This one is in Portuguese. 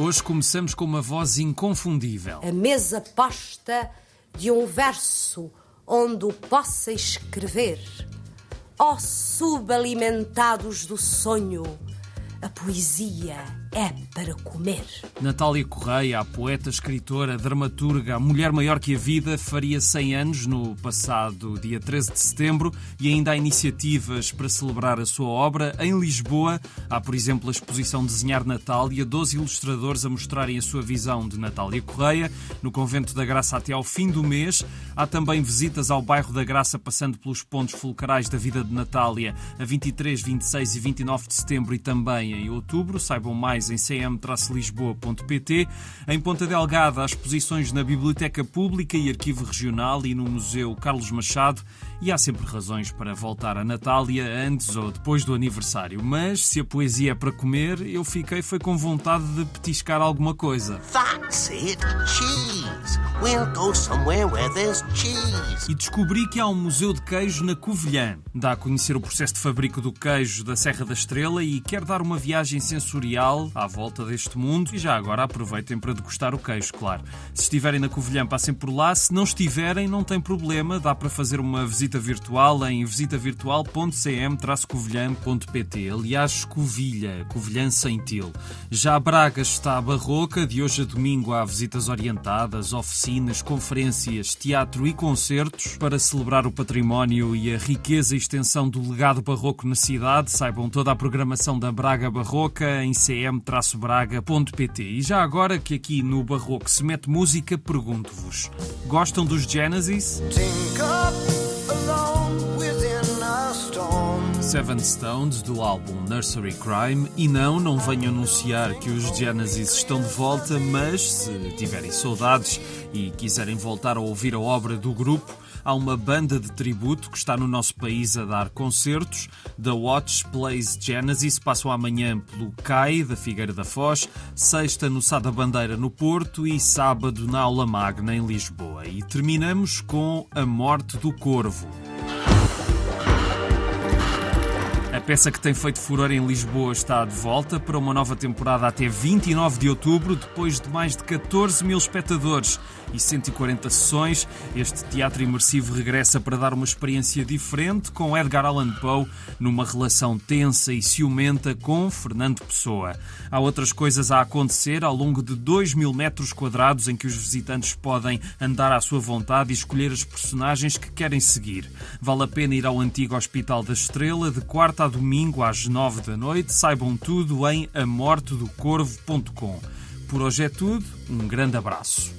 Hoje começamos com uma voz inconfundível. A mesa posta de um verso onde o possa escrever. Ó subalimentados do sonho, a poesia é para comer. Natália Correia, a poeta, escritora, dramaturga, a mulher maior que a vida, faria 100 anos no passado dia 13 de setembro e ainda há iniciativas para celebrar a sua obra. Em Lisboa, há, por exemplo, a exposição Desenhar Natália, 12 ilustradores a mostrarem a sua visão de Natália Correia. No Convento da Graça até ao fim do mês. Há também visitas ao bairro da Graça, passando pelos pontos fulcrais da vida de Natália, a 23, 26 e 29 de setembro e também em outubro. Saibam mais mais em cm-lisboa.pt. Em Ponta Delgada, há exposições na Biblioteca Pública e Arquivo Regional e no Museu Carlos Machado. E há sempre razões para voltar a Natália antes ou depois do aniversário. Mas se a poesia é para comer, eu fiquei foi com vontade de petiscar alguma coisa. That's it. Cheese. We'll go somewhere where there's cheese. E descobri que há um museu de queijo na Covilhã. Dá a conhecer o processo de fabrico do queijo da Serra da Estrela e quer dar uma viagem sensorial à volta deste mundo e já agora aproveitem para degustar o queijo, claro. Se estiverem na Covilhã, passem por lá. Se não estiverem, não tem problema, dá para fazer uma visita virtual em visitavirtual.cm-covilhã.pt. Aliás, Covilha, Covilhã sem til. Já Braga está barroca, de hoje a domingo há visitas orientadas, oficinas, conferências, teatro e concertos para celebrar o património e a riqueza e extensão do legado barroco na cidade. Saibam toda a programação da Braga Barroca em CM braga.pt. E já agora que aqui no Barroco se mete música, pergunto-vos: gostam dos Genesis? Seven Stones do álbum Nursery Crime e não, não venho anunciar que os Genesis estão de volta, mas se tiverem saudades e quiserem voltar a ouvir a obra do grupo, há uma banda de tributo que está no nosso país a dar concertos. The Watch Plays Genesis passam amanhã pelo CAI da Figueira da Foz, sexta no Sá da Bandeira no Porto e sábado na Aula Magna em Lisboa. E terminamos com A Morte do Corvo. Peça que tem feito furor em Lisboa está de volta para uma nova temporada até 29 de outubro, depois de mais de 14 mil espectadores e 140 sessões. Este teatro imersivo regressa para dar uma experiência diferente com Edgar Allan Poe numa relação tensa e ciumenta com Fernando Pessoa. Há outras coisas a acontecer ao longo de 2 mil metros quadrados em que os visitantes podem andar à sua vontade e escolher as personagens que querem seguir. Vale a pena ir ao antigo Hospital da Estrela de quarta a domingo às 9 da noite. Saibam tudo em amortedocorvo.com. Por hoje é tudo. Um grande abraço.